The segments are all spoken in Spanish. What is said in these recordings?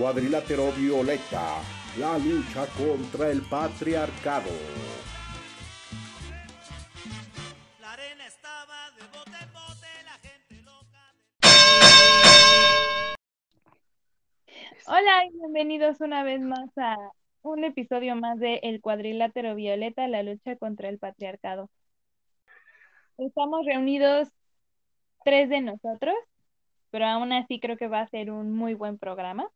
Cuadrilátero Violeta, la lucha contra el patriarcado. La arena estaba de bote en bote, la gente loca. Hola y bienvenidos una vez más a un episodio más de El Cuadrilátero Violeta, la lucha contra el patriarcado. Estamos reunidos tres de nosotros, pero aún así creo que va a ser un muy buen programa.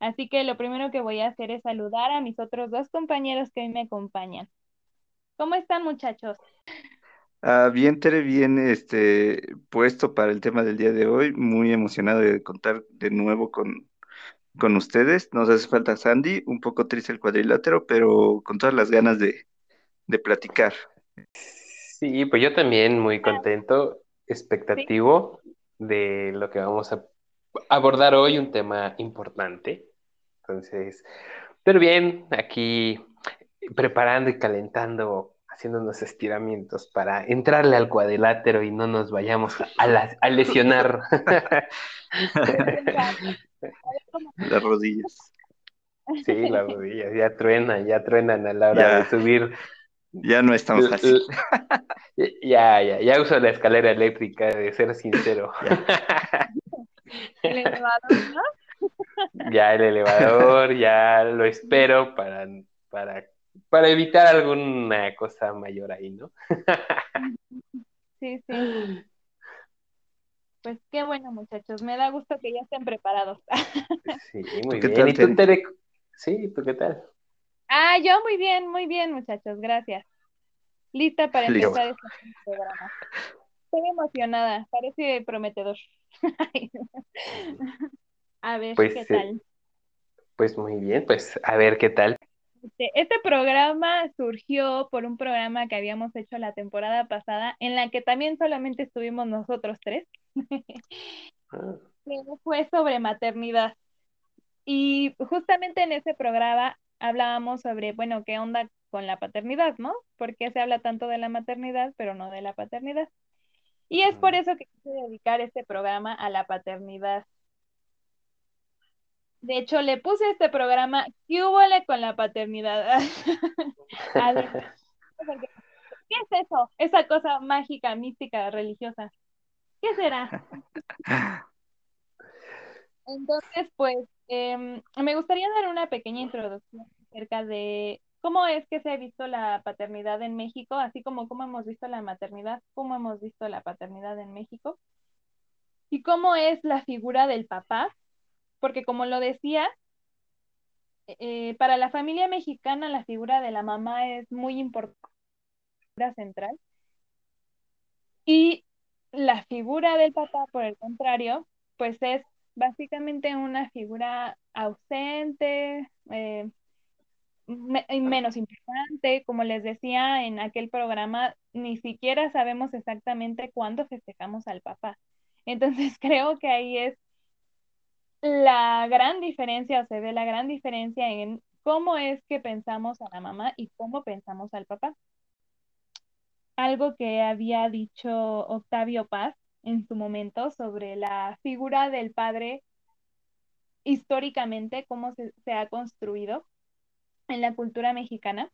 Así que lo primero que voy a hacer es saludar a mis otros dos compañeros que hoy me acompañan. ¿Cómo están, muchachos? Ah, bien, Tere, bien este, puesto para el tema del día de hoy. Muy emocionado de contar de nuevo con, con ustedes. Nos hace falta Sandy, un poco triste el cuadrilátero, pero con todas las ganas de, de platicar. Sí, pues yo también muy contento, expectativo de lo que vamos a abordar hoy, un tema importante. Entonces, pero bien, aquí preparando y calentando, haciendo unos estiramientos para entrarle al cuadrilátero y no nos vayamos a, lesionar. las rodillas. Sí, las rodillas, ya truenan, ya truenan a la hora de subir. Ya no es tan fácil. Ya, ya, ya uso la escalera eléctrica, de ser sincero. El elevador, ¿no? Ya el elevador, ya lo espero para, para, para evitar alguna cosa mayor ahí, ¿no? sí, sí. Pues qué bueno, muchachos. Me da gusto que ya estén preparados. sí, muy bien. ¿Y tú, Tere? Sí, ¿tú qué tal? Ah, yo muy bien, muy bien, muchachos. Gracias. Lista para empezar este programa. Estoy emocionada, parece prometedor. a ver pues, qué eh, tal. pues muy bien, pues a ver qué tal. Este, este, programa surgió por un programa que habíamos hecho la temporada pasada, en la que también solamente estuvimos nosotros tres. Ah. Fue sobre maternidad. Y justamente en ese programa hablábamos sobre, bueno, qué onda con la paternidad, ¿no? ¿Por qué se habla tanto de la maternidad, pero no de la paternidad? Y es por eso que quise dedicar este programa a la paternidad. De hecho, le puse este programa, ¿qué hubo con la paternidad? ¿qué es eso? Esa cosa mágica, mística, religiosa. ¿Qué será? Entonces, pues, em, me gustaría dar una pequeña introducción acerca de cómo es que se ha visto la paternidad en México, así como cómo hemos visto la maternidad, cómo hemos visto la paternidad en México, y cómo es la figura del papá, porque como lo decía, eh, para la familia mexicana la figura de la mamá es muy importante, central, y la figura del papá, por el contrario, pues es básicamente una figura ausente, eh, menos importante, como les decía en aquel programa, ni siquiera sabemos exactamente cuándo festejamos al papá. Entonces creo que ahí es la gran diferencia, se ve la gran diferencia en cómo es que pensamos a la mamá y cómo pensamos al papá. Algo que había dicho Octavio Paz en su momento sobre la figura del padre históricamente, cómo se, se ha construido en la cultura mexicana.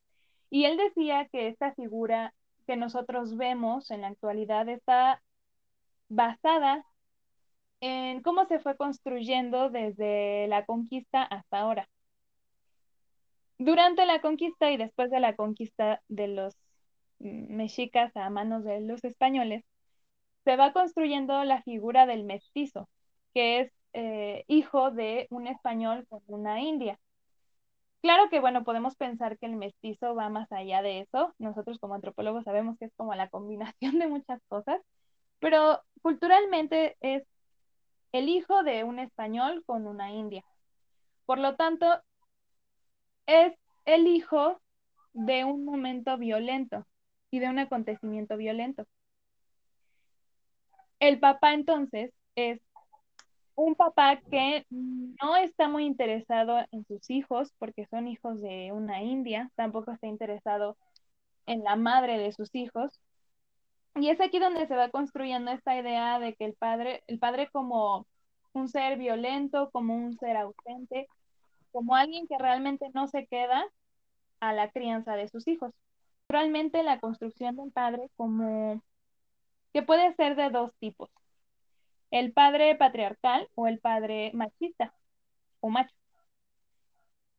Y él decía que esta figura que nosotros vemos en la actualidad está basada en cómo se fue construyendo desde la conquista hasta ahora. Durante la conquista y después de la conquista de los mexicas a manos de los españoles, se va construyendo la figura del mestizo, que es eh, hijo de un español con una india. Claro que, bueno, podemos pensar que el mestizo va más allá de eso. Nosotros como antropólogos sabemos que es como la combinación de muchas cosas, pero culturalmente es el hijo de un español con una india. Por lo tanto, es el hijo de un momento violento y de un acontecimiento violento. El papá entonces es un papá que no está muy interesado en sus hijos porque son hijos de una india, tampoco está interesado en la madre de sus hijos. Y es aquí donde se va construyendo esta idea de que el padre, el padre como un ser violento, como un ser ausente, como alguien que realmente no se queda a la crianza de sus hijos. Realmente la construcción del padre como que puede ser de dos tipos. El padre patriarcal o el padre machista o macho.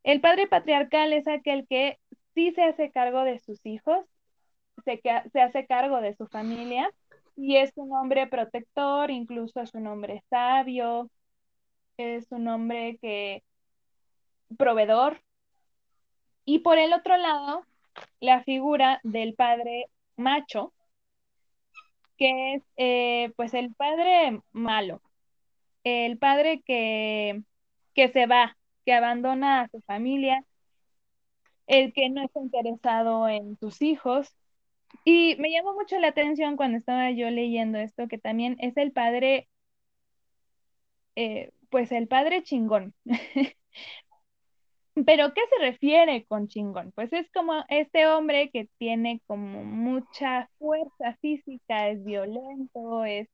El padre patriarcal es aquel que sí se hace cargo de sus hijos, se, se hace cargo de su familia y es un hombre protector, incluso es un hombre sabio, es un hombre que proveedor. Y por el otro lado, la figura del padre macho, que es eh, pues el padre malo, el padre que, que se va, que abandona a su familia, el que no está interesado en sus hijos. Y me llamó mucho la atención cuando estaba yo leyendo esto, que también es el padre, eh, pues el padre chingón. Pero, ¿qué se refiere con chingón? Pues es como este hombre que tiene como mucha fuerza física, es violento, es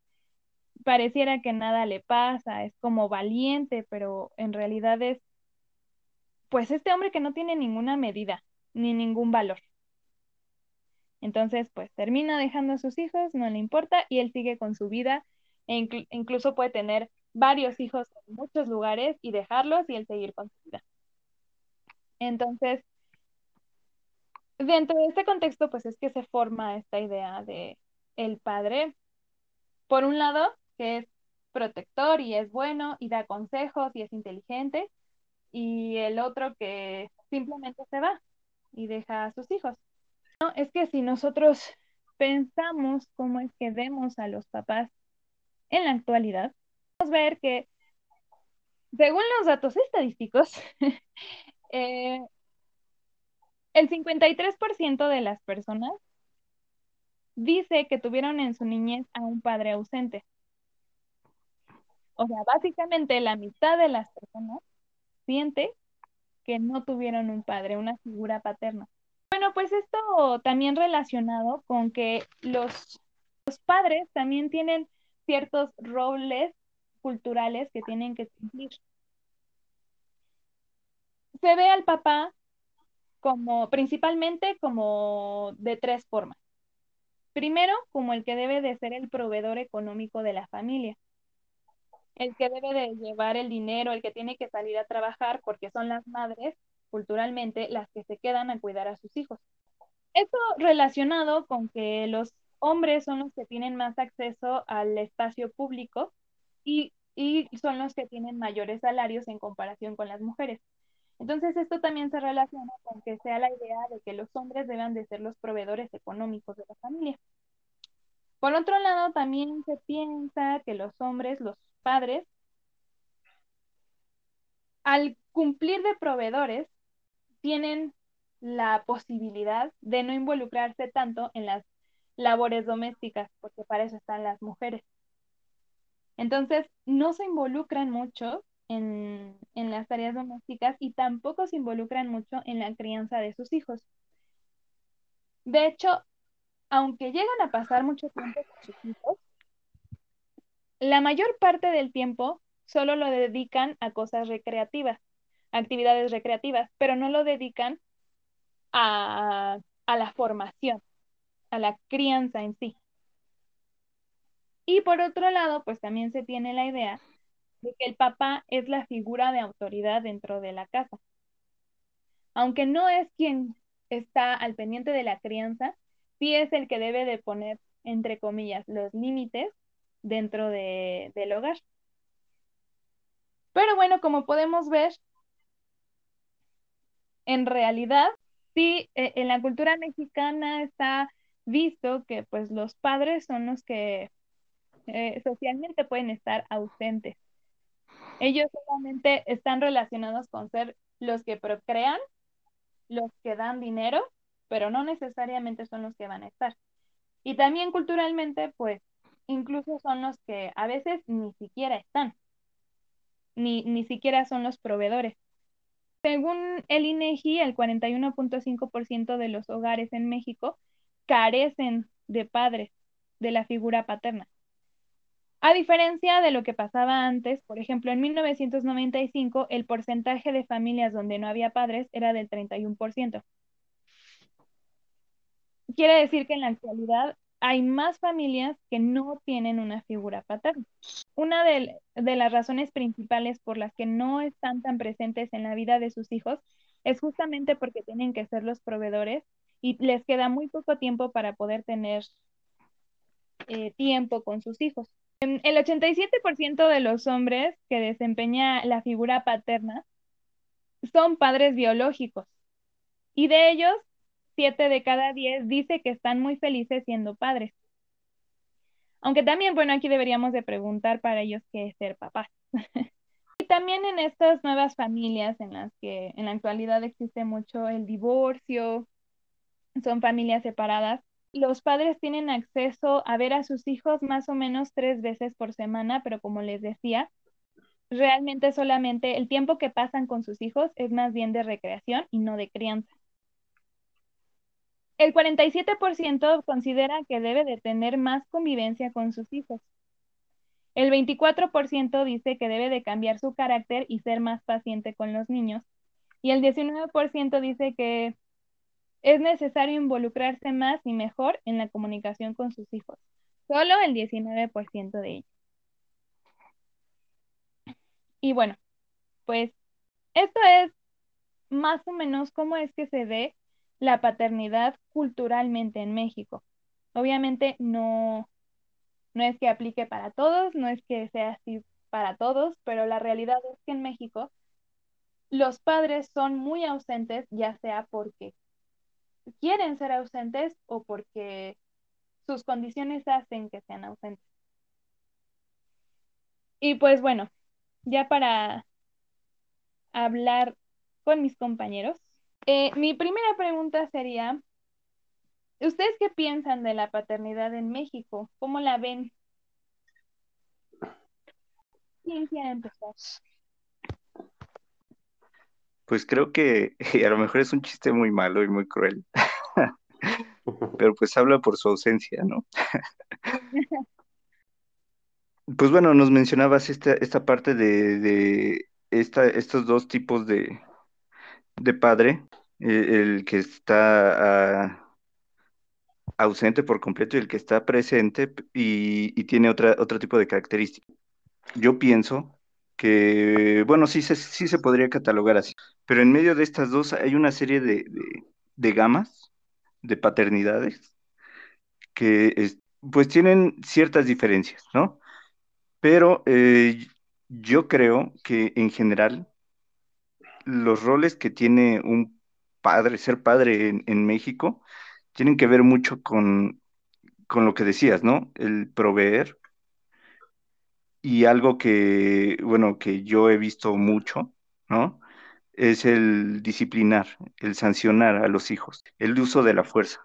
pareciera que nada le pasa, es como valiente, pero en realidad es pues este hombre que no tiene ninguna medida ni ningún valor. Entonces, pues termina dejando a sus hijos, no le importa y él sigue con su vida e incluso puede tener varios hijos en muchos lugares y dejarlos y él seguir con su vida. Entonces, dentro de este contexto, pues es que se forma esta idea de el padre, por un lado, que es protector y es bueno y da consejos y es inteligente, y el otro que simplemente se va y deja a sus hijos. No, es que si nosotros pensamos cómo es que vemos a los papás en la actualidad, podemos ver que, según los datos estadísticos, Eh, el 53% de las personas dice que tuvieron en su niñez a un padre ausente. O sea, básicamente la mitad de las personas siente que no tuvieron un padre, una figura paterna. Bueno, pues esto también relacionado con que los, los padres también tienen ciertos roles culturales que tienen que cumplir se ve al papá como principalmente como de tres formas. Primero, como el que debe de ser el proveedor económico de la familia, el que debe de llevar el dinero, el que tiene que salir a trabajar, porque son las madres, culturalmente, las que se quedan a cuidar a sus hijos. Esto relacionado con que los hombres son los que tienen más acceso al espacio público y, y son los que tienen mayores salarios en comparación con las mujeres. Entonces, esto también se relaciona con que sea la idea de que los hombres deben de ser los proveedores económicos de la familia. Por otro lado, también se piensa que los hombres, los padres, al cumplir de proveedores, tienen la posibilidad de no involucrarse tanto en las labores domésticas, porque para eso están las mujeres. Entonces, no se involucran mucho en, las tareas domésticas y tampoco se involucran mucho en la crianza de sus hijos. De hecho, aunque llegan a pasar mucho tiempo con sus hijos, la mayor parte del tiempo solo lo dedican a cosas recreativas, actividades recreativas, pero no lo dedican a, a la formación, a la crianza en sí. Y por otro lado, pues también se tiene la idea de que el papá es la figura de autoridad dentro de la casa. Aunque no es quien está al pendiente de la crianza, sí es el que debe de poner, entre comillas, los límites dentro de, del hogar. Pero bueno, como podemos ver, en realidad, sí, e, en la cultura mexicana está visto que pues los padres son los que eh, socialmente pueden estar ausentes. Ellos solamente están relacionados con ser los que procrean, los que dan dinero, pero no necesariamente son los que van a estar. Y también culturalmente, pues, incluso son los que a veces ni siquiera están, ni, ni siquiera son los proveedores. Según el INEGI, el 41.5% de los hogares en México carecen de padres, de la figura paterna. A diferencia de lo que pasaba antes, por ejemplo, en 1995 el porcentaje de familias donde no había padres era del 31%. Quiere decir que en la actualidad hay más familias que no tienen una figura paterna. Una de, las razones principales por las que no están tan presentes en la vida de sus hijos es justamente porque tienen que ser los proveedores y les queda muy poco tiempo para poder tener eh, tiempo con sus hijos. El 87% de los hombres que desempeña la figura paterna son padres biológicos y de ellos, 7 de cada 10 dice que están muy felices siendo padres. Aunque también, bueno, aquí deberíamos de preguntar para ellos qué es ser papás. y también en estas nuevas familias en las que en la actualidad existe mucho el divorcio, son familias separadas, los padres tienen acceso a ver a sus hijos más o menos tres veces por semana, pero como les decía, realmente solamente el tiempo que pasan con sus hijos es más bien de recreación y no de crianza. El 47% considera que debe de tener más convivencia con sus hijos. El 24% dice que debe de cambiar su carácter y ser más paciente con los niños. Y el 19% dice que es necesario involucrarse más y mejor en la comunicación con sus hijos. Solo el 19% de ellos. Y bueno, pues esto es más o menos cómo es que se ve la paternidad culturalmente en México. Obviamente no, no es que aplique para todos, no es que sea así para todos, pero la realidad es que en México los padres son muy ausentes, ya sea porque quieren ser ausentes o porque sus condiciones hacen que sean ausentes. Y pues bueno, ya para hablar con mis compañeros, eh, mi primera pregunta sería, ¿ustedes qué piensan de la paternidad en México? ¿Cómo la ven? ¿Quién quiere empezar? Pues creo que a lo mejor es un chiste muy malo y muy cruel, pero pues habla por su ausencia, ¿no? Pues bueno, nos mencionabas esta, esta parte de, de esta, estos dos tipos de, de padre, eh, el, que está ah, ausente por completo y el que está presente y, tiene otra, otro tipo de características. Yo pienso que, bueno, sí se, sí se podría catalogar así, pero en medio de estas dos hay una serie de, de, gamas, de paternidades, que pues tienen ciertas diferencias, ¿no? Pero eh, yo creo que en general los roles que tiene un padre, ser padre en, México, tienen que ver mucho con, con lo que decías, ¿no? El proveer, y algo que, bueno, que yo he visto mucho, ¿no? Es el disciplinar, el sancionar a los hijos, el uso de la fuerza.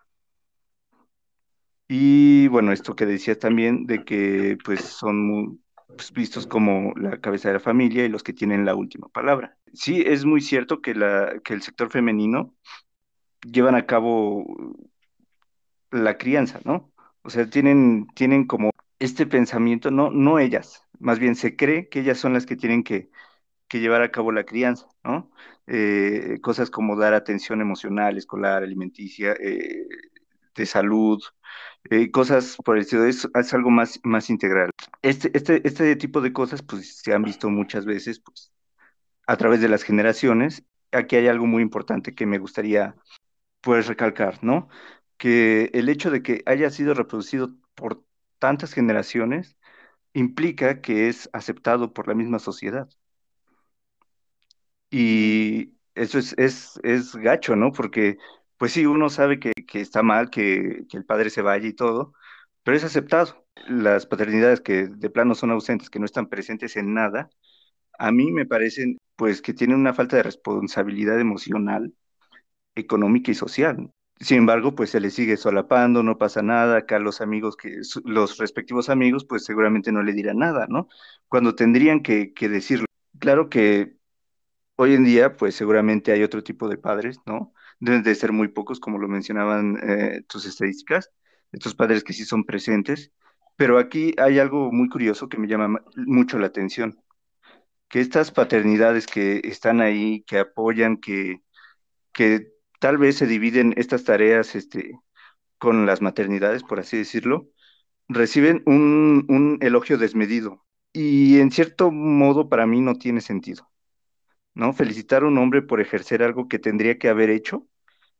Y bueno, esto que decías también de que pues son pues, vistos como la cabeza de la familia y los que tienen la última palabra. Sí, es muy cierto que, la, que el sector femenino llevan a cabo la crianza, ¿no? O sea, tienen, tienen como este pensamiento, no, no ellas, más bien se cree que ellas son las que tienen que, llevar a cabo la crianza, ¿no? Eh, cosas como dar atención emocional, escolar, alimenticia, eh, de salud, eh, cosas por el estilo, es, es algo más, más integral. Este, este, este tipo de cosas, pues, se han visto muchas veces, pues, a través de las generaciones. Aquí hay algo muy importante que me gustaría, pues, recalcar, ¿no? Que el hecho de que haya sido reproducido por tantas generaciones implica que es aceptado por la misma sociedad. Y eso es, es, es gacho, ¿no? Porque, pues sí, uno sabe que, que está mal que, que, el padre se vaya y todo, pero es aceptado. Las paternidades que de plano son ausentes, que no están presentes en nada, a mí me parecen, pues, que tienen una falta de responsabilidad emocional, económica y social. Sin embargo, pues se le sigue solapando, no pasa nada, acá los amigos que, los respectivos amigos, pues seguramente no le dirán nada, ¿no? Cuando tendrían que, decirlo. Claro que hoy en día, pues seguramente hay otro tipo de padres, ¿no? Deben de ser muy pocos, como lo mencionaban eh, tus estadísticas, estos padres que sí son presentes, Pero aquí hay algo muy curioso que me llama mucho la atención, que estas paternidades que están ahí, que apoyan, que, que tal vez se dividen estas tareas este, con las maternidades, por así decirlo, reciben un, un elogio desmedido. Y en cierto modo para mí no tiene sentido. ¿no? Felicitar a un hombre por ejercer algo que tendría que haber hecho,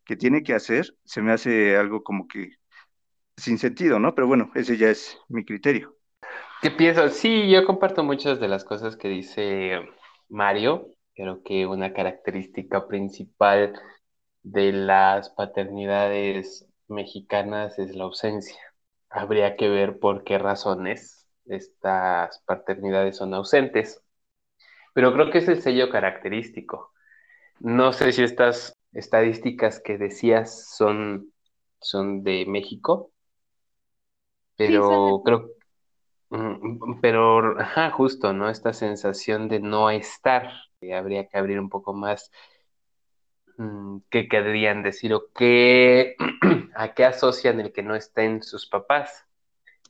que tiene que hacer, se me hace algo como que sin sentido, ¿no? Pero bueno, ese ya es mi criterio. ¿Qué piensas? Sí, yo comparto muchas de las cosas que dice Mario. Creo que una característica principal de las paternidades mexicanas es la ausencia. Habría que ver por qué razones estas paternidades son ausentes. Pero creo que es el sello característico. No sé si estas estadísticas que decías son, son de México, pero creo, mm, pero, ajá, justo, ¿no? Esta sensación de no estar, que habría que abrir un poco más mm, qué querrían decir o qué, a qué asocian el que no estén sus papás.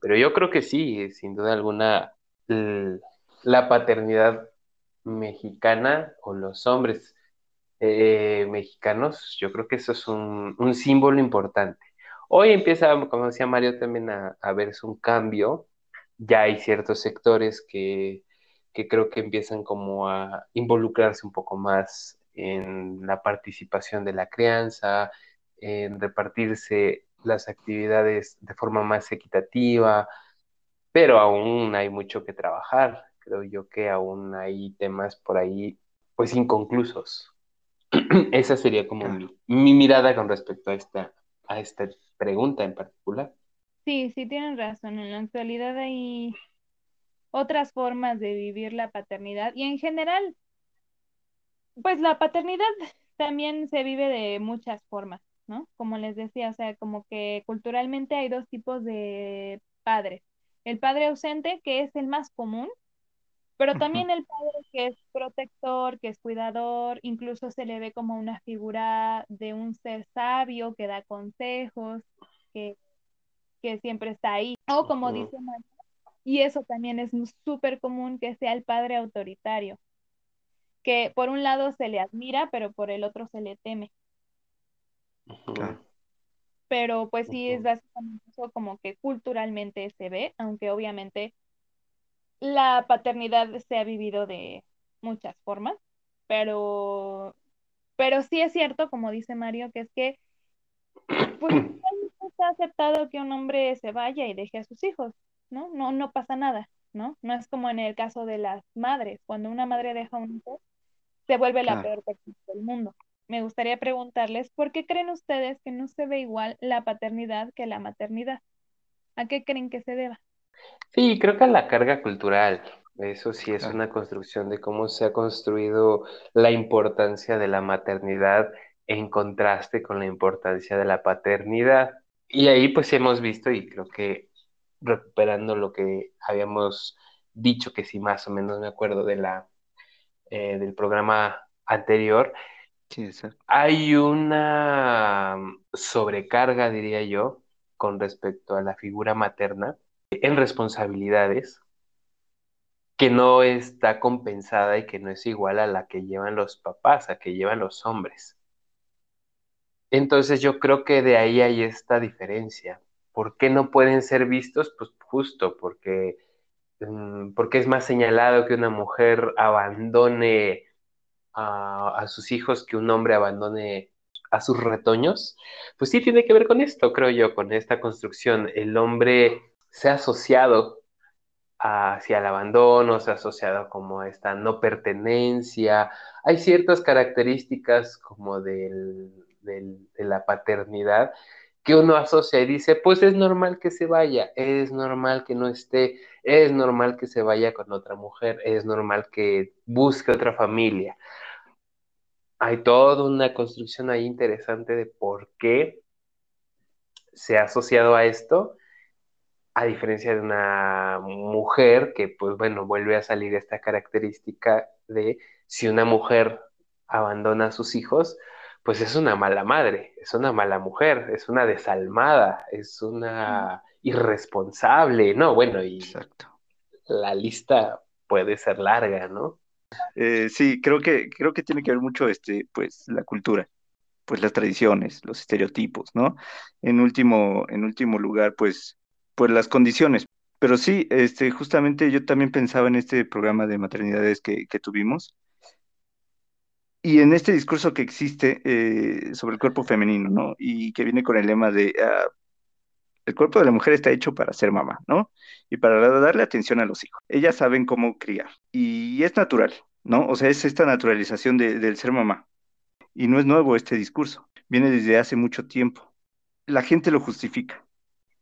Pero yo creo que sí, sin duda alguna, la paternidad mexicana o los hombres eh, mexicanos, yo creo que eso es un, símbolo importante. Hoy empieza, como decía Mario, también a, a verse un cambio. Ya hay ciertos sectores que, que creo que empiezan como a involucrarse un poco más en la participación de la crianza, en repartirse las actividades de forma más equitativa, pero aún hay mucho que trabajar creo yo que aún hay temas por ahí, pues inconclusos. Esa sería como mi, mirada con respecto a esta, a esta pregunta en particular. Sí, sí tienen razón. En la actualidad hay otras formas de vivir la paternidad y en general, pues la paternidad también se vive de muchas formas, ¿no? Como les decía, o sea, como que culturalmente hay dos tipos de padres. El padre ausente, que es el más común, pero también el padre que es protector, que es cuidador, incluso se le ve como una figura de un ser sabio que da consejos, que, que siempre está ahí. O como dice María, y eso también es súper común que sea el padre autoritario, que por un lado se le admira, pero por el otro se le teme. Pero pues sí es básicamente eso como que culturalmente se ve, aunque obviamente la paternidad se ha vivido de muchas formas, pero, pero sí es cierto, como dice Mario, que es que pues está aceptado que un hombre se vaya y deje a sus hijos, ¿no? No, no pasa nada, ¿no? No es como en el caso de las madres, cuando una madre deja a un hijo, se vuelve la peor persona del mundo. Me gustaría preguntarles, ¿por qué creen ustedes que no se ve igual la paternidad que la maternidad? ¿A qué creen que se deba? Sí, creo que la carga cultural, eso sí es una construcción de cómo se ha construido la importancia de la maternidad en contraste con la importancia de la paternidad. Y ahí pues hemos visto, y creo que recuperando lo que habíamos dicho, que sí más o menos me acuerdo de la, eh, del programa anterior, hay una sobrecarga, diría yo, con respecto a la figura materna en responsabilidades que no está compensada y que no es igual a la que llevan los papás, a que llevan los hombres. Entonces yo creo que de ahí hay esta diferencia. ¿Por qué no pueden ser vistos? Pues justo porque, mm, porque es más señalado que una mujer abandone a, a sus hijos que un hombre abandone a sus retoños. Pues sí tiene que ver con esto, creo yo, con esta construcción. El hombre se ha asociado hacia el abandono, se ha asociado como esta no pertenencia. Hay ciertas características como del, de la paternidad que uno asocia y dice, pues es normal que se vaya, es normal que no esté, es normal que se vaya con otra mujer, es normal que busque otra familia. Hay toda una construcción ahí interesante de por qué se ha asociado a esto a diferencia de una mujer que, pues bueno, vuelve a salir esta característica de si una mujer abandona a sus hijos, pues es una mala madre, es una mala mujer, es una desalmada, es una irresponsable, ¿no? Bueno, y Exacto. la lista puede ser larga, ¿no? Eh, sí, creo que, creo que tiene que ver mucho este, pues, la cultura, pues las tradiciones, los estereotipos, ¿no? En último, en último lugar, pues, pues las condiciones. Pero sí, este, justamente yo también pensaba en este programa de maternidades que, tuvimos y en este discurso que existe eh, sobre el cuerpo femenino, ¿no? Y que viene con el lema de ah, el cuerpo de la mujer está hecho para ser mamá, ¿no? Y para darle atención a los hijos. Ellas saben cómo criar. Y es natural, ¿no? O sea, es esta naturalización de- del ser mamá. Y no es nuevo este discurso. Viene desde hace mucho tiempo. La gente lo justifica.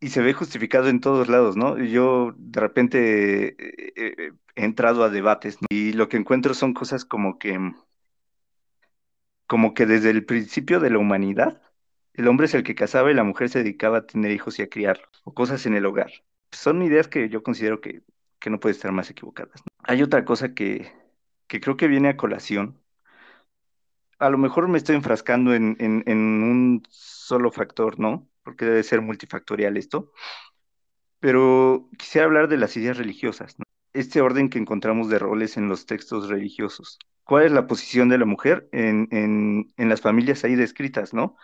Y se ve justificado en todos lados, ¿no? Yo de repente eh, eh, he entrado a debates. Y lo que encuentro son cosas como que, como que desde el principio de la humanidad, el hombre es el que casaba y la mujer se dedicaba a tener hijos y a criarlos, o cosas en el hogar. Son ideas que yo considero que, que no pueden estar más equivocadas, ¿no? Hay otra cosa que, que creo que viene a colación. A lo mejor me estoy enfrascando en, en, en un solo factor, ¿no? Porque debe ser multifactorial esto. Pero quisiera hablar de las ideas religiosas, ¿no? Este orden que encontramos de roles en los textos religiosos. ¿Cuál es la posición de la mujer en, en, en las familias ahí descritas, ¿no?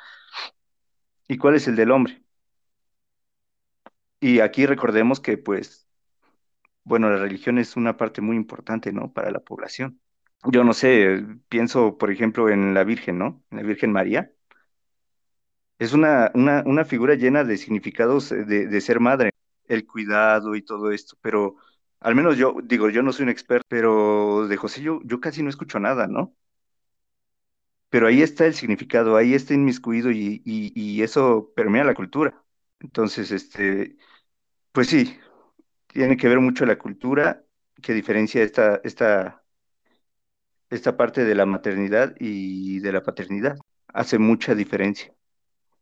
¿Y cuál es el del hombre? Y aquí recordemos que, pues, bueno, la religión es una parte muy importante, ¿no? Para la población. Yo no sé, pienso, por ejemplo, en la Virgen, ¿no? En la Virgen María. Es una, una, una figura llena de significados eh, de, de ser madre, el cuidado y todo esto, pero al menos yo, digo, yo no soy un experto, pero de José yo, yo casi no escucho nada, ¿no? Pero ahí está el significado, ahí está inmiscuido y, y, y eso permea la cultura. Entonces, este, pues sí, tiene que ver mucho la cultura que diferencia esta, esta, esta parte de la maternidad y de la paternidad. Hace mucha diferencia.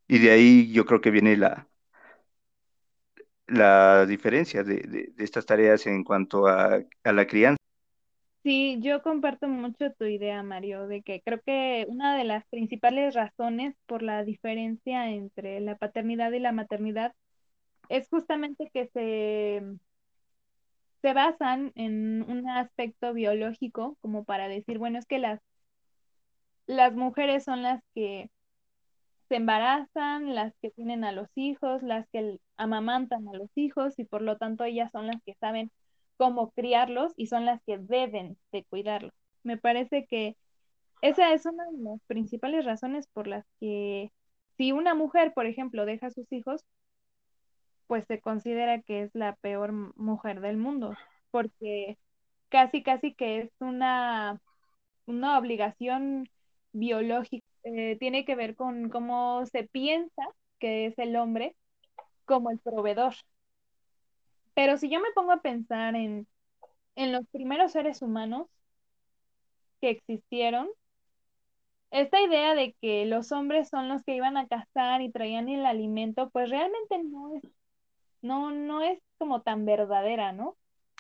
Y de ahí yo creo que viene la, la diferencia de, de- estas tareas en cuanto a, a la crianza. Sí, yo comparto mucho tu idea, Mario, de que creo que una de las principales razones por la diferencia entre la paternidad y la maternidad es justamente que se, se basan en un aspecto biológico, como para decir, bueno, es que las, las mujeres son las que se embarazan, las que tienen a los hijos, las que amamantan a los hijos y por lo tanto ellas son las que saben cómo criarlos y son las que deben de cuidarlos. Me parece que esa es una de las principales razones por las que si una mujer, por ejemplo, deja a sus hijos, pues se considera que es la peor mujer del mundo, porque casi, casi que es una, una obligación biológica. Eh, tiene que ver con cómo se piensa que es el hombre como el proveedor. Pero si yo me pongo a pensar en, en los primeros seres humanos que existieron, esta idea de que los hombres son los que iban a cazar y traían el alimento, pues realmente no es, no, no es como tan verdadera, ¿no?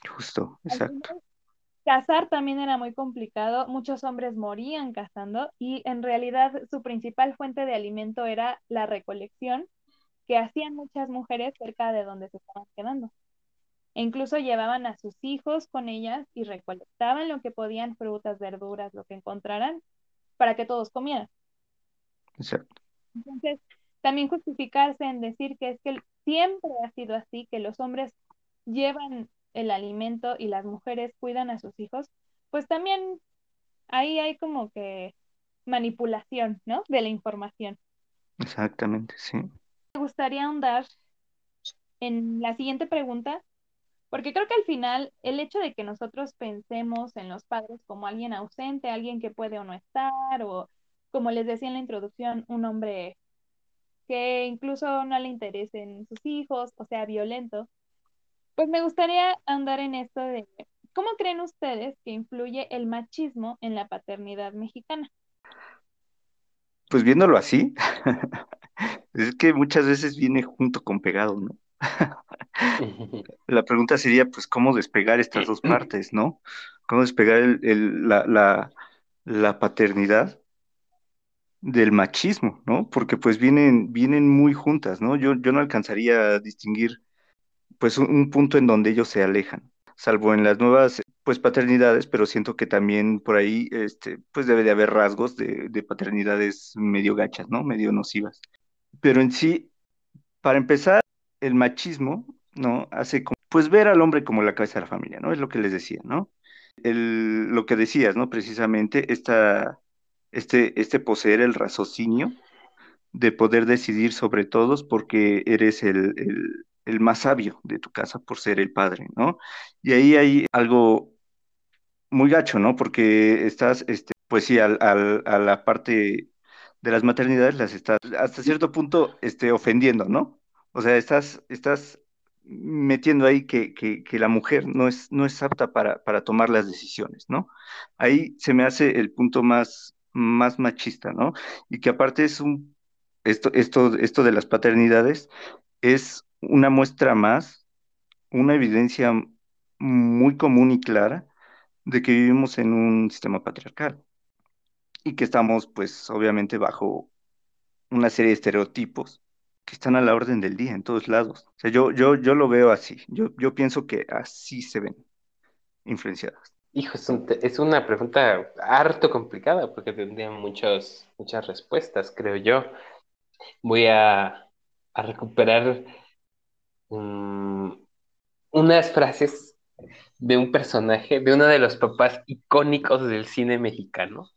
Justo, exacto. final, cazar también era muy complicado, muchos hombres morían cazando y en realidad su principal fuente de alimento era la recolección que hacían muchas mujeres cerca de donde se estaban quedando. E incluso llevaban a sus hijos con ellas y recolectaban lo que podían, frutas, verduras, lo que encontraran, para que todos comieran. Exacto. Entonces, también justificarse en decir que es que siempre ha sido así, que los hombres llevan el alimento y las mujeres cuidan a sus hijos, pues también ahí hay como que manipulación, ¿no? De la información. Exactamente, sí. Me gustaría ahondar en la siguiente pregunta, porque creo que al final el hecho de que nosotros pensemos en los padres como alguien ausente, alguien que puede o no estar, o como les decía en la introducción, un hombre que incluso no le interesen sus hijos, o sea, violento, pues me gustaría andar en esto de cómo creen ustedes que influye el machismo en la paternidad mexicana. Pues viéndolo así, es que muchas veces viene junto con pegado, ¿no? La pregunta sería, pues, ¿cómo despegar estas dos partes, ¿no? ¿Cómo despegar el- el- la, la- la paternidad del machismo, ¿no? Porque pues vienen, vienen muy juntas, ¿no? Yo, yo no alcanzaría a distinguir pues un, un punto en donde ellos se alejan, salvo en las nuevas pues paternidades, pero siento que también por ahí este, pues debe de haber rasgos de, de paternidades medio gachas, ¿no? Medio nocivas. Pero en sí, para empezar, el machismo, ¿no? Hace pues ver al hombre como la cabeza de la familia, ¿no? Es lo que les decía, ¿no? El, lo que decías, ¿no? Precisamente esta, este, este poseer el raciocinio de poder decidir sobre todos porque eres el, el, el más sabio de tu casa por ser el padre, ¿no? Y ahí hay algo muy gacho, ¿no? Porque estás, este, pues sí, al, a la parte de las maternidades las estás hasta cierto punto este, ofendiendo, ¿no? O sea, estás, estás metiendo ahí que, que, que la mujer no es, no es apta para, para tomar las decisiones, ¿no? Ahí se me hace el punto más, más machista, ¿no? Y que aparte es un, esto, esto, esto de las paternidades es una muestra más, una evidencia muy común y clara de que vivimos en un sistema patriarcal y que estamos, pues, obviamente bajo una serie de estereotipos que están a la orden del día en todos lados. Yo, yo, yo lo veo así. Yo, yo pienso que así se ven influenciadas. Hijo, es, un es una pregunta harto complicada porque tendría muchos, muchas respuestas, creo yo. Voy a recuperar um, unas frases de un personaje, de uno de los papás icónicos del cine mexicano,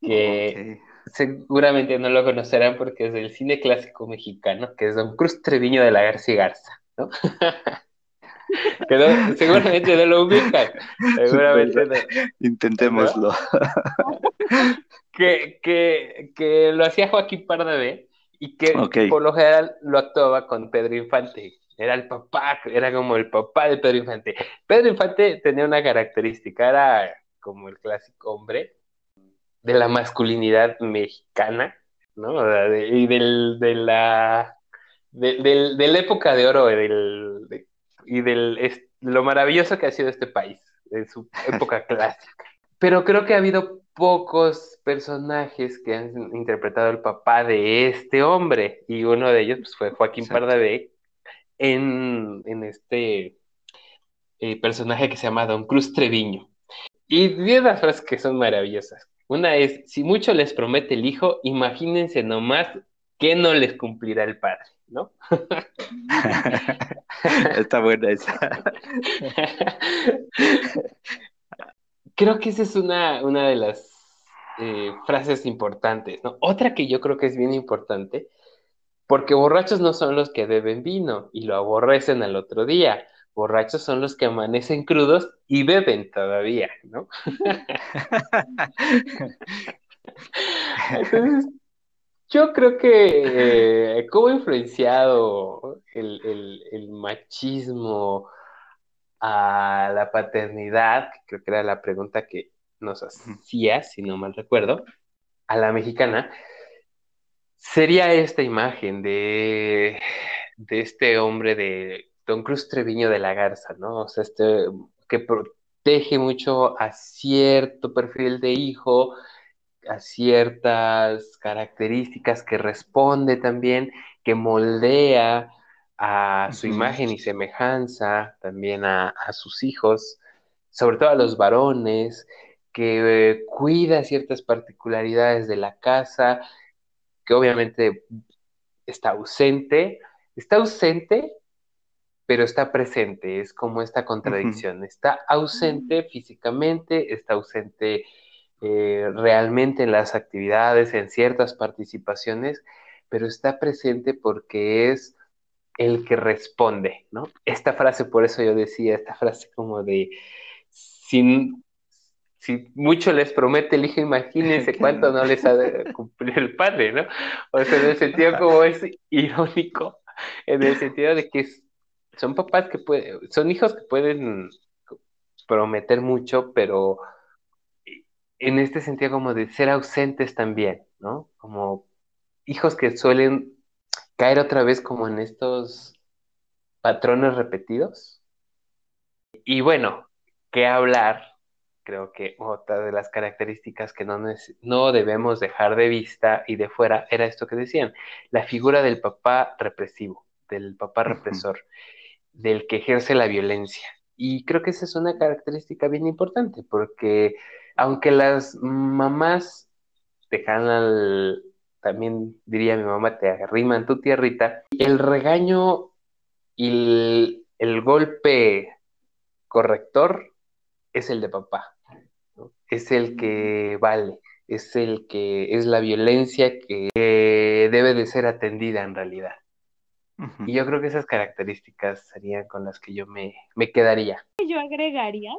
que okay. seguramente no lo conocerán porque es del cine clásico mexicano, que es Don Cruz Treviño de la García Garza, ¿no? que no, seguramente no lo ubican, seguramente no. Intentémoslo. que, que, que, lo hacía Joaquín Pardavé y que okay. por lo general lo actuaba con Pedro Infante. Era el papá, era como el papá de Pedro Infante. Pedro Infante tenía una característica, era como el clásico hombre de la masculinidad mexicana, ¿no? De, y del, de la de, de, de, la época de oro del, de, y del es, lo maravilloso que ha sido este país, de su época clásica. Pero creo que ha habido pocos personajes que han interpretado el papá de este hombre, y uno de ellos pues, fue Joaquín Exacto. Pardavé en, en este eh, personaje que se llama Don Cruz Treviño. Y unas frases que son maravillosas. Una es, si mucho les promete el hijo, imagínense nomás que no les cumplirá el padre, ¿no? Está buena esa. creo que esa es una, una de las eh, frases importantes, ¿no? Otra que yo creo que es bien importante, porque borrachos no son los que beben vino y lo aborrecen al otro día. Borrachos son los que amanecen crudos y beben todavía, ¿no? Entonces, yo creo que eh, cómo ha influenciado el, el, el, machismo a la paternidad, que creo que era la pregunta que nos hacía, si no mal recuerdo, a la mexicana, sería esta imagen de, de este hombre de Don Cruz Treviño de la Garza, ¿no? O sea, este que protege mucho a cierto perfil de hijo, a ciertas características, que responde también, que moldea a su uh -huh. imagen y semejanza, también a, a, sus hijos, sobre todo a los varones, que eh, cuida ciertas particularidades de la casa, que obviamente está ausente, está ausente pero está presente, es como esta contradicción, uh -huh. está ausente físicamente, está ausente eh, realmente en las actividades, en ciertas participaciones, pero está presente porque es el que responde, ¿no? Esta frase, por eso yo decía, esta frase como de, sin, si mucho les promete el hijo, imagínense cuánto no les ha de cumplir el padre, ¿no? O sea, en el sentido como es irónico, en el sentido de que son papás que pueden, son hijos que pueden prometer mucho, pero en este sentido como de ser ausentes también, ¿no? Como hijos que suelen caer otra vez como en estos patrones repetidos. Y bueno, ¿qué hablar creo que otra de las características que no, no debemos dejar de vista y de fuera era esto que decían, la figura del papá represivo, del papá represor, del que ejerce la violencia. Y creo que esa es una característica bien importante, porque aunque las mamás dejan al, también diría mi mamá, te arriman tu tierrita, el regaño y el, golpe corrector es el de papá, es el que vale, es el que es la violencia que debe de ser atendida en realidad. Y yo creo que esas características serían con las que yo me, quedaría. Yo agregaría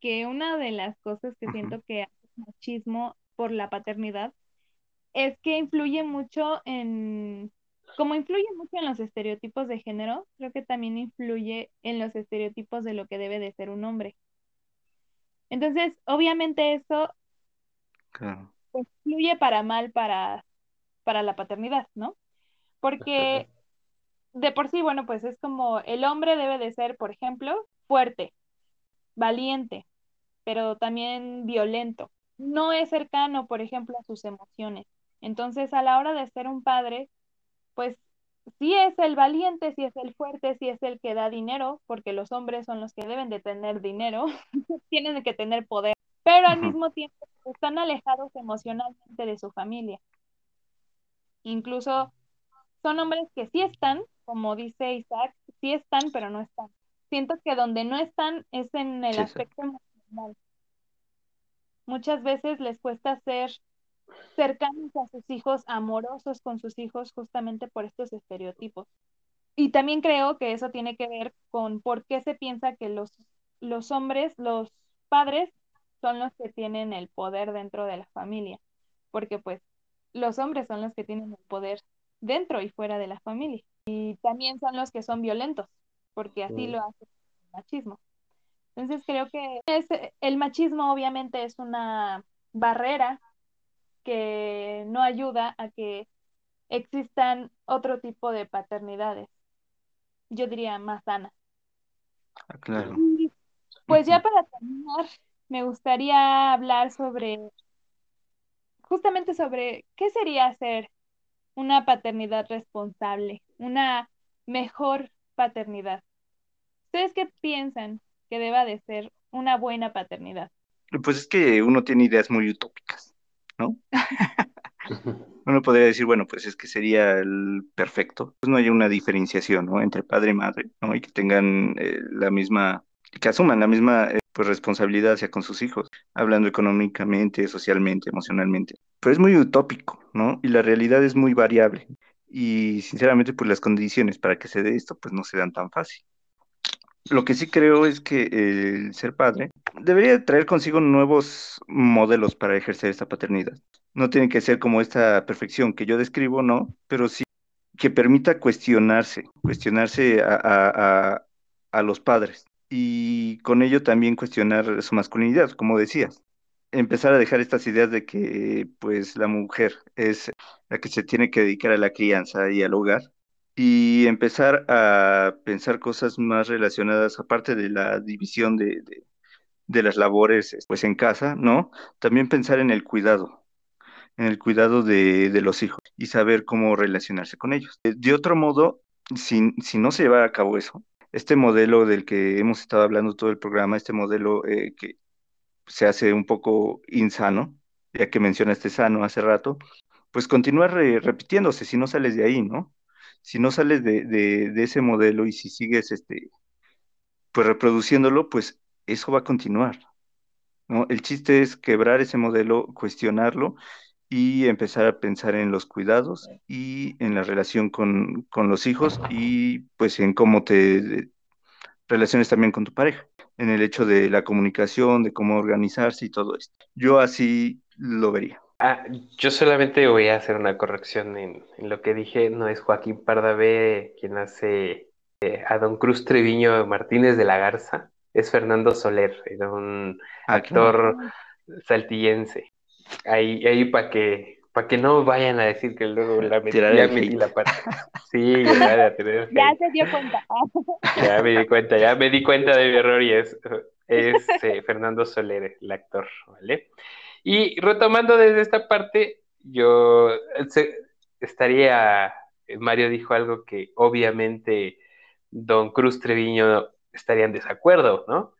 que una de las cosas que siento que hace machismo por la paternidad es que influye mucho en, como influye mucho en los estereotipos de género, creo que también influye en los estereotipos de lo que debe de ser un hombre. Entonces, obviamente eso pues, influye para mal para, para la paternidad, ¿no? Porque de por sí, bueno, pues es como el hombre debe de ser, por ejemplo, fuerte, valiente, pero también violento. No es cercano, por ejemplo, a sus emociones. Entonces, a la hora de ser un padre, pues sí es el valiente, sí es el fuerte, sí es el que da dinero, porque los hombres son los que deben de tener dinero, tienen que tener poder, pero al mismo tiempo están alejados emocionalmente de su familia. Incluso son hombres que sí están, como dice Isaac, sí están, pero no están. Siento que donde no están es en el aspecto emocional. Muchas veces les cuesta ser cercanos a sus hijos, amorosos con sus hijos, justamente por estos estereotipos. Y también creo que eso tiene que ver con por qué se piensa que los, los hombres, los padres, son los que tienen el poder dentro de la familia, porque pues los hombres son los que tienen el poder dentro y fuera de la familia. Y también son los que son violentos, porque así lo hace el machismo. Entonces creo que el machismo obviamente es una barrera que no ayuda a que existan otro tipo de paternidades. Yo diría más sanas. Ah, claro. pues ya para terminar, me gustaría hablar sobre, justamente sobre qué sería ser una paternidad responsable, una mejor paternidad. ¿Ustedes qué piensan que deba de ser una buena paternidad? Pues es que uno tiene ideas muy utópicas. ¿No? Uno podría decir, bueno, pues es que sería el perfecto. Pues no hay una diferenciación, ¿no? Entre padre y madre, ¿no? Y que tengan eh, la misma, que asuman la misma eh, pues, responsabilidad hacia con sus hijos, hablando económicamente, socialmente, emocionalmente. Pero es muy utópico, ¿no? Y la realidad es muy variable. Y sinceramente, pues las condiciones para que se dé esto, pues no se dan tan fácil. Lo que sí creo es que el ser padre debería traer consigo nuevos modelos para ejercer esta paternidad. No tiene que ser como esta perfección que yo describo, no, pero sí que permita cuestionarse, cuestionarse a, a los padres y con ello también cuestionar su masculinidad, como decías. Empezar a dejar estas ideas de que pues la mujer es la que se tiene que dedicar a la crianza y al hogar y empezar a pensar cosas más relacionadas, aparte de la división de, las labores pues en casa, ¿no? También pensar en el cuidado, en el cuidado de, los hijos y saber cómo relacionarse con ellos. Eh, de otro modo, si, si no se lleva a cabo eso, este modelo del que hemos estado hablando todo el programa, este modelo eh, que se hace un poco insano, ya que mencionaste sano hace rato, pues continúa repitiéndose si no sales de ahí, ¿no? Si no sales de, ese modelo y si sigues este, pues reproduciéndolo, pues eso va a continuar. ¿no? El chiste es quebrar ese modelo, cuestionarlo y empezar a pensar en los cuidados y en la relación con, con los hijos y pues en cómo te relaciones también con tu pareja, en el hecho de la comunicación, de cómo organizarse y todo esto. Yo así lo vería. Ah, yo solamente voy a hacer una corrección en, lo que dije. No es Joaquín Pardavé quien hace eh, a Don Cruz Treviño Martínez de la Garza. Es Fernando Soler, era un ah, actor saltillense. Ahí, ahí para que para que no vayan a decir que luego la metí, ya metí la parte. Sí, ya, ya se dio cuenta. ya me di cuenta, ya me di cuenta de mi error y es es eh, Fernando Soler, el actor, ¿vale? Y retomando desde esta parte, yo estaría, Mario dijo algo que obviamente don Cruz Treviño estaría en desacuerdo, ¿no?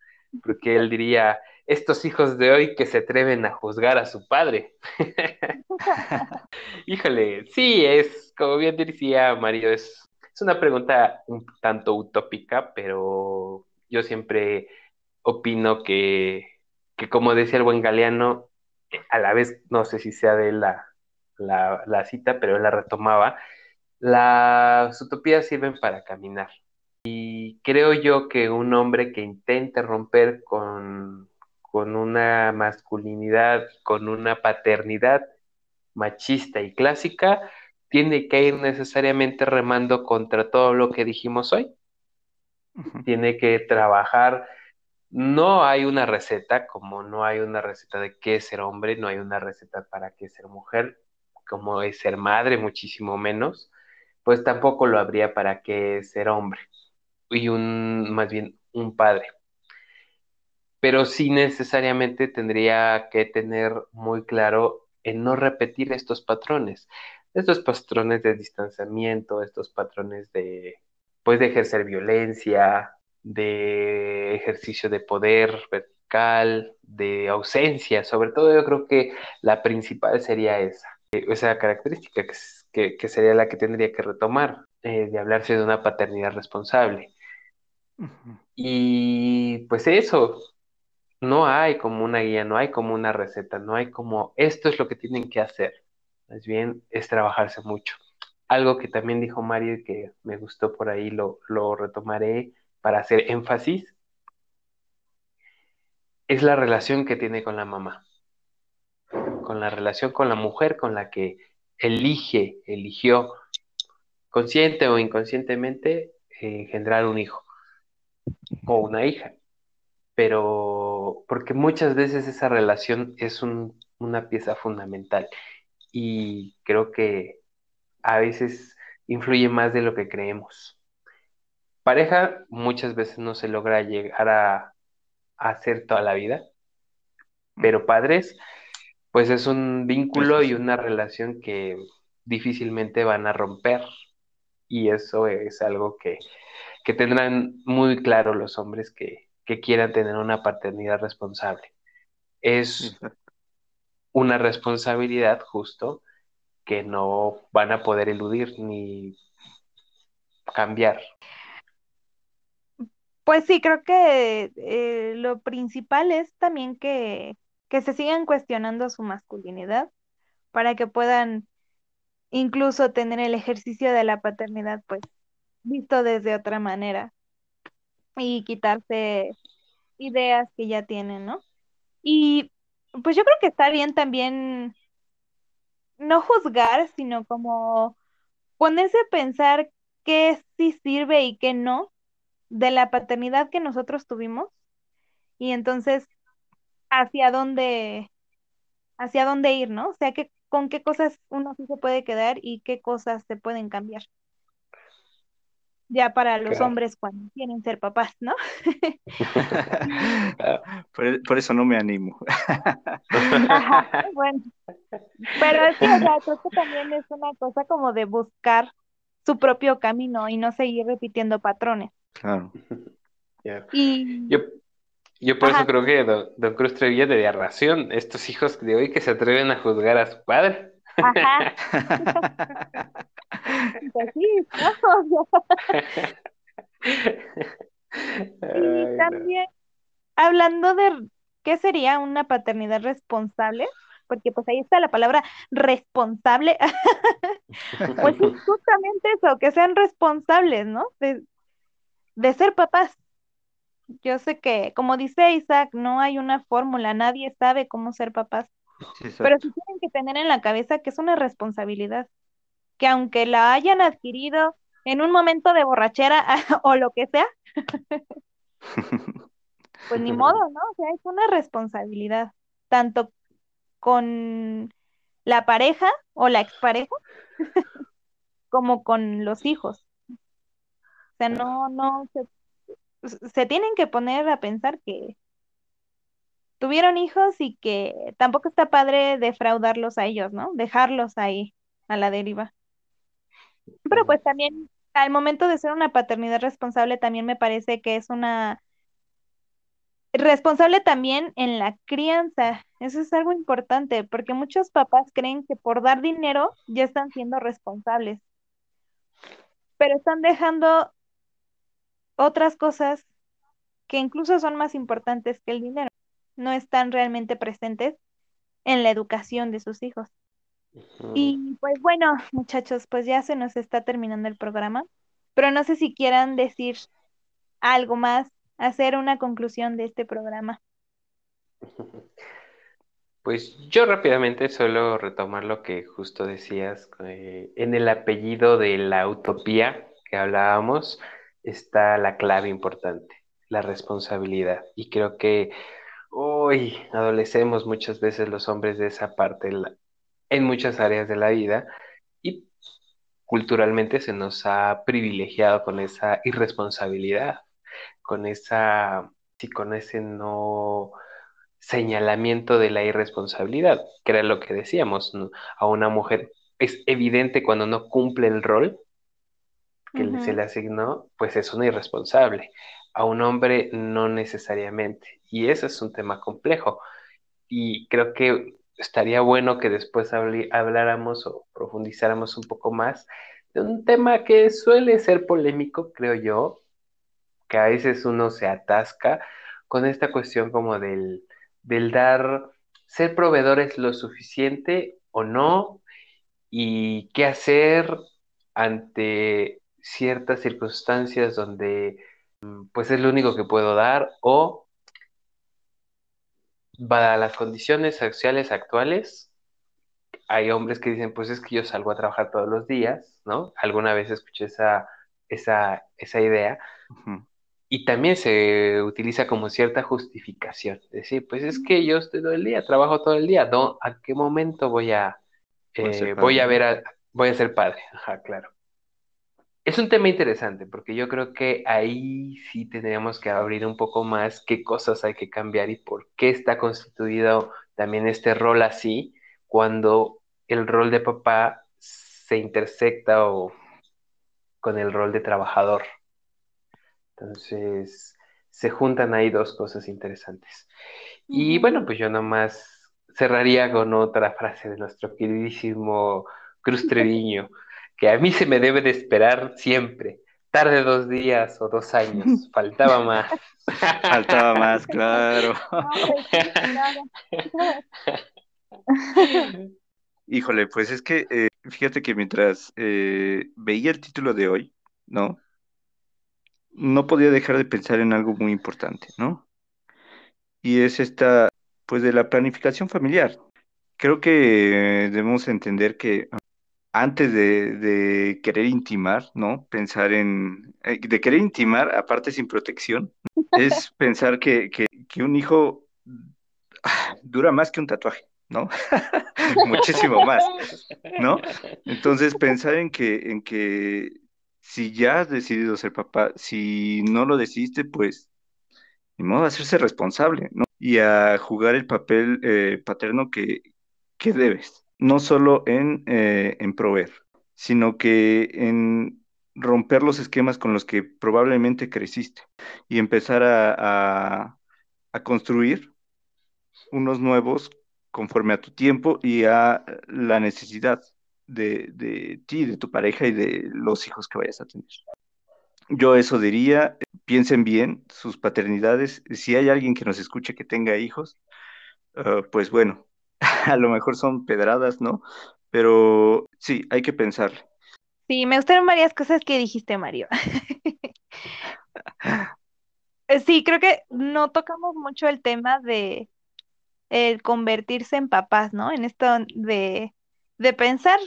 Porque él diría, estos hijos de hoy que se atreven a juzgar a su padre. Híjole, sí, es, como bien decía Mario, es, es una pregunta un tanto utópica, pero yo siempre opino que, que, como decía el buen Galeano, a la vez, no sé si sea de la, la, la cita, pero él la retomaba, las utopías sirven para caminar. Y creo yo que un hombre que intente romper con, con una masculinidad, con una paternidad machista y clásica, tiene que ir necesariamente remando contra todo lo que dijimos hoy. Tiene que trabajar. No hay una receta, como no hay una receta de qué ser hombre, no hay una receta para qué ser mujer, como es ser madre, muchísimo menos, pues tampoco lo habría para qué ser hombre y un, más bien, un padre. Pero sí necesariamente tendría que tener muy claro en no repetir estos patrones, estos patrones de distanciamiento, estos patrones de, pues, de ejercer violencia, de ejercicio de poder vertical, de ausencia, sobre todo yo creo que la principal sería esa, esa característica que, que, sería la que tendría que retomar, eh, de hablarse de una paternidad responsable. Y pues eso, no hay como una guía, no hay como una receta, no hay como esto es lo que tienen que hacer. Más bien es trabajarse mucho. Algo que también dijo Mario y que me gustó por ahí, lo, lo retomaré para hacer énfasis, es la relación que tiene con la mamá, con la relación con la mujer con la que elige, eligió, consciente o inconscientemente, engendrar un hijo o una hija pero porque muchas veces esa relación es una pieza fundamental y creo que a veces influye más de lo que creemos. Pareja muchas veces no se logra llegar a, hacer toda la vida, pero padres, pues es un vínculo y una relación que difícilmente van a romper y eso es algo que, que tendrán muy claro los hombres que, que quieran tener una paternidad responsable. Es una responsabilidad justo que no van a poder eludir ni cambiar. Pues sí, creo que eh, lo principal es también que, que se sigan cuestionando su masculinidad para que puedan incluso tener el ejercicio de la paternidad pues visto desde otra manera y quitarse ideas que ya tienen, ¿no? Y pues yo creo que está bien también no juzgar, sino como ponerse a pensar qué sí sirve y qué no de la paternidad que nosotros tuvimos y entonces hacia dónde hacia dónde ir, ¿no? O sea, que con qué cosas uno sí se puede quedar y qué cosas se pueden cambiar ya para los hombres cuando quieren ser papás, ¿no? por, eso no me animo. bueno, pero sí, o sea, creo que también es una cosa como de buscar su propio camino y no seguir repitiendo patrones. Claro. Y... Yo, yo por eso creo que don, don Cruz Trevilla de ración, estos hijos de hoy que se atreven a juzgar a su padre. Ajá. Pues y también, hablando de qué sería una paternidad responsable, porque pues ahí está la palabra responsable, pues justamente eso, que sean responsables, ¿no? De, de ser papás. Yo sé que, como dice Isaac, no hay una fórmula, nadie sabe cómo ser papás, pero sí tienen que tener en la cabeza que es una responsabilidad que aunque la hayan adquirido en un momento de borrachera o lo que sea, pues ni modo, ¿no? O sea, es una responsabilidad, tanto con la pareja o la expareja, como con los hijos. Sea, no, no, se, se tienen que poner a pensar que tuvieron hijos y que tampoco está padre defraudarlos a ellos, ¿no? Dejarlos ahí a la deriva. Pero pues también al momento de ser una paternidad responsable también me parece que es una responsable también en la crianza. Eso es algo importante porque muchos papás creen que por dar dinero ya están siendo responsables, pero están dejando otras cosas que incluso son más importantes que el dinero. No están realmente presentes en la educación de sus hijos. Y pues bueno, muchachos, pues ya se nos está terminando el programa, pero no sé si quieran decir algo más, hacer una conclusión de este programa. Pues yo rápidamente suelo retomar lo que justo decías, eh, en el apellido de la utopía que hablábamos está la clave importante, la responsabilidad. Y creo que hoy adolecemos muchas veces los hombres de esa parte en muchas áreas de la vida y culturalmente se nos ha privilegiado con esa irresponsabilidad, con esa, con ese no señalamiento de la irresponsabilidad, que era lo que decíamos, a una mujer es evidente cuando no cumple el rol que se le asignó, pues es una irresponsable. A un hombre no necesariamente. Y ese es un tema complejo. Y creo que estaría bueno que después habláramos o profundizáramos un poco más de un tema que suele ser polémico, creo yo, que a veces uno se atasca con esta cuestión como del del dar, ser proveedores lo suficiente o no, y qué hacer ante ciertas circunstancias donde mm, pues es lo único que puedo dar o para las condiciones sociales actuales hay hombres que dicen pues es que yo salgo a trabajar todos los días, ¿no? Alguna vez escuché esa, esa, esa idea y también se utiliza como cierta justificación. Es decir, pues es que yo estoy todo el día, trabajo todo el día, ¿a qué momento voy a, eh, voy a ver, a, voy a ser padre? Ajá, claro. Es un tema interesante porque yo creo que ahí sí tendríamos que abrir un poco más qué cosas hay que cambiar y por qué está constituido también este rol así cuando el rol de papá se intersecta o con el rol de trabajador. Entonces, se juntan ahí dos cosas interesantes. Y bueno, pues yo nomás cerraría con otra frase de nuestro queridísimo Cruz Treviño, que a mí se me debe de esperar siempre. Tarde dos días o dos años, faltaba más. Faltaba más, claro. Híjole, pues es que eh, fíjate que mientras eh, veía el título de hoy, ¿no? no podía dejar de pensar en algo muy importante, ¿no? Y es esta, pues de la planificación familiar. Creo que debemos entender que antes de, querer intimar, ¿no? Pensar en, eh, de querer intimar, aparte sin protección, es pensar que, un hijo dura más que un tatuaje, ¿no? Muchísimo más, ¿no? Entonces pensar en que, en que si ya has decidido ser papá, si no lo decidiste, pues ni modo de hacerse responsable, ¿no? Y a jugar el papel eh, paterno que, que, debes, no solo en, eh, en proveer, sino que en romper los esquemas con los que probablemente creciste y empezar a, a construir unos nuevos conforme a tu tiempo y a la necesidad de, ti, de tu pareja y de los hijos que vayas a tener. Yo eso diría, piensen bien sus paternidades. Si hay alguien que nos escuche que tenga hijos, ah, pues bueno, a lo mejor son pedradas, ¿no? Pero sí, hay que pensar. Sí, me gustaron varias cosas que dijiste, Mario. sí, creo que no tocamos mucho el tema de el convertirse en papás, ¿no? En esto de, de pensar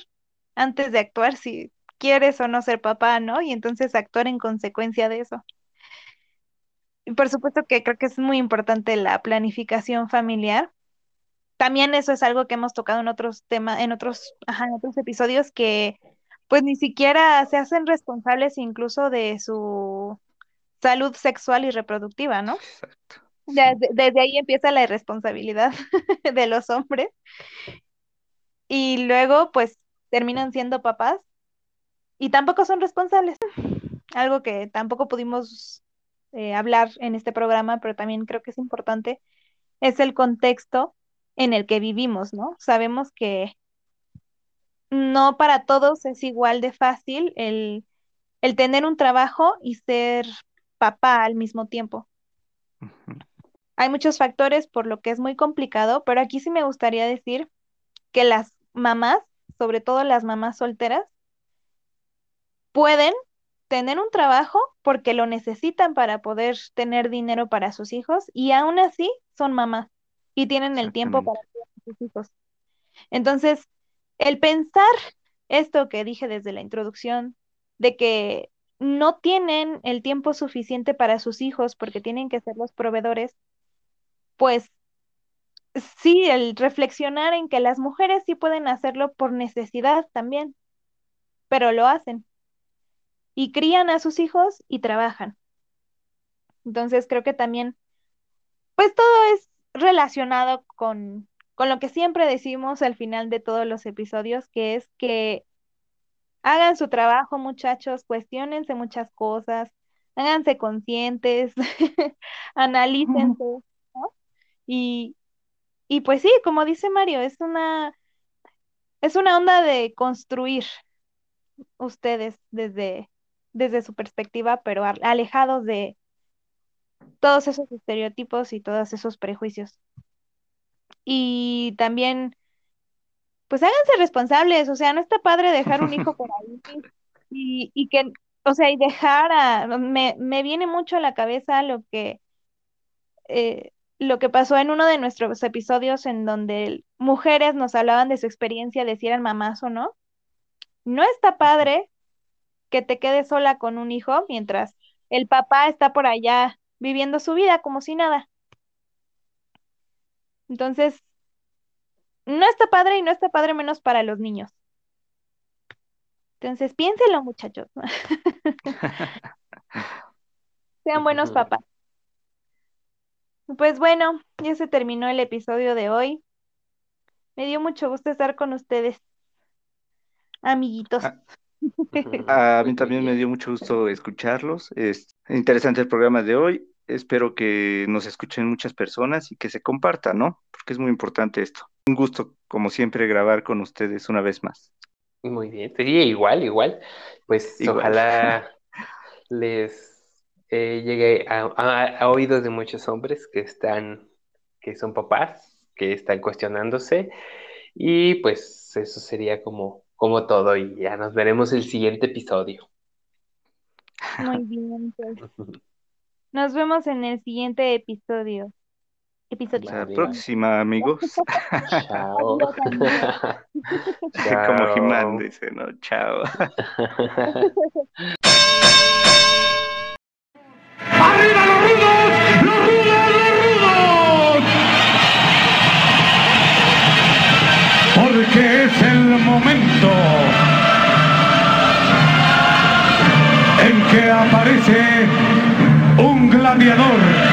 antes de actuar si quieres o no ser papá, ¿no? Y entonces actuar en consecuencia de eso. Y por supuesto que creo que es muy importante la planificación familiar. También eso es algo que hemos tocado en otros temas, en otros, ajá, en otros episodios que pues ni siquiera se hacen responsables incluso de su salud sexual y reproductiva, ¿no? Exacto. Desde, desde ahí empieza la irresponsabilidad de los hombres. Y luego, pues, terminan siendo papás y tampoco son responsables. Algo que tampoco pudimos eh, hablar en este programa, pero también creo que es importante, es el contexto en el que vivimos, ¿no? Sabemos que no para todos es igual de fácil el, el tener un trabajo y ser papá al mismo tiempo. Hay muchos factores por lo que es muy complicado, pero aquí sí me gustaría decir que las mamás, sobre todo las mamás solteras, pueden tener un trabajo porque lo necesitan para poder tener dinero para sus hijos y aún así son mamás y tienen el tiempo para sus hijos. Entonces, el pensar esto que dije desde la introducción, de que no tienen el tiempo suficiente para sus hijos porque tienen que ser los proveedores, pues sí, el reflexionar en que las mujeres sí pueden hacerlo por necesidad también, pero lo hacen. Y crían a sus hijos y trabajan. Entonces creo que también, pues todo es relacionado con, con lo que siempre decimos al final de todos los episodios, que es que hagan su trabajo, muchachos, cuestionense muchas cosas, háganse conscientes, analícense, ¿no? Y, y pues sí, como dice Mario, es una, es una onda de construir ustedes desde, desde su perspectiva, pero alejados de todos esos estereotipos y todos esos prejuicios. Y también, pues háganse responsables, o sea, no está padre dejar un hijo por ahí y, y que, o sea, y dejar a, me, me viene mucho a la cabeza lo que, eh, lo que pasó en uno de nuestros episodios en donde mujeres nos hablaban de su experiencia de si eran mamás o no. No está padre que te quedes sola con un hijo mientras el papá está por allá viviendo su vida como si nada. Entonces, no está padre y no está padre menos para los niños. Entonces, piénselo, muchachos. Sean buenos papás. Pues bueno, ya se terminó el episodio de hoy. Me dio mucho gusto estar con ustedes, amiguitos. Ah, a mí también me dio mucho gusto escucharlos. Es interesante el programa de hoy espero que nos escuchen muchas personas y que se comparta, ¿no? Porque es muy importante esto. Un gusto, como siempre, grabar con ustedes una vez más. Muy bien, sería igual, igual. Pues ojalá les eh, llegue a, oídos de muchos hombres que están, que son papás, que están cuestionándose. Y pues eso sería como, como todo. Y ya nos veremos el siguiente episodio. Muy bien, pues. Nos vemos en el siguiente episodio. Episodio. Hasta la próxima, amigos. Chao. Como Jimán dice, ¿no? Chao. ¡Arriba los rudos! ¡Los rudos, que aparece un gladiador.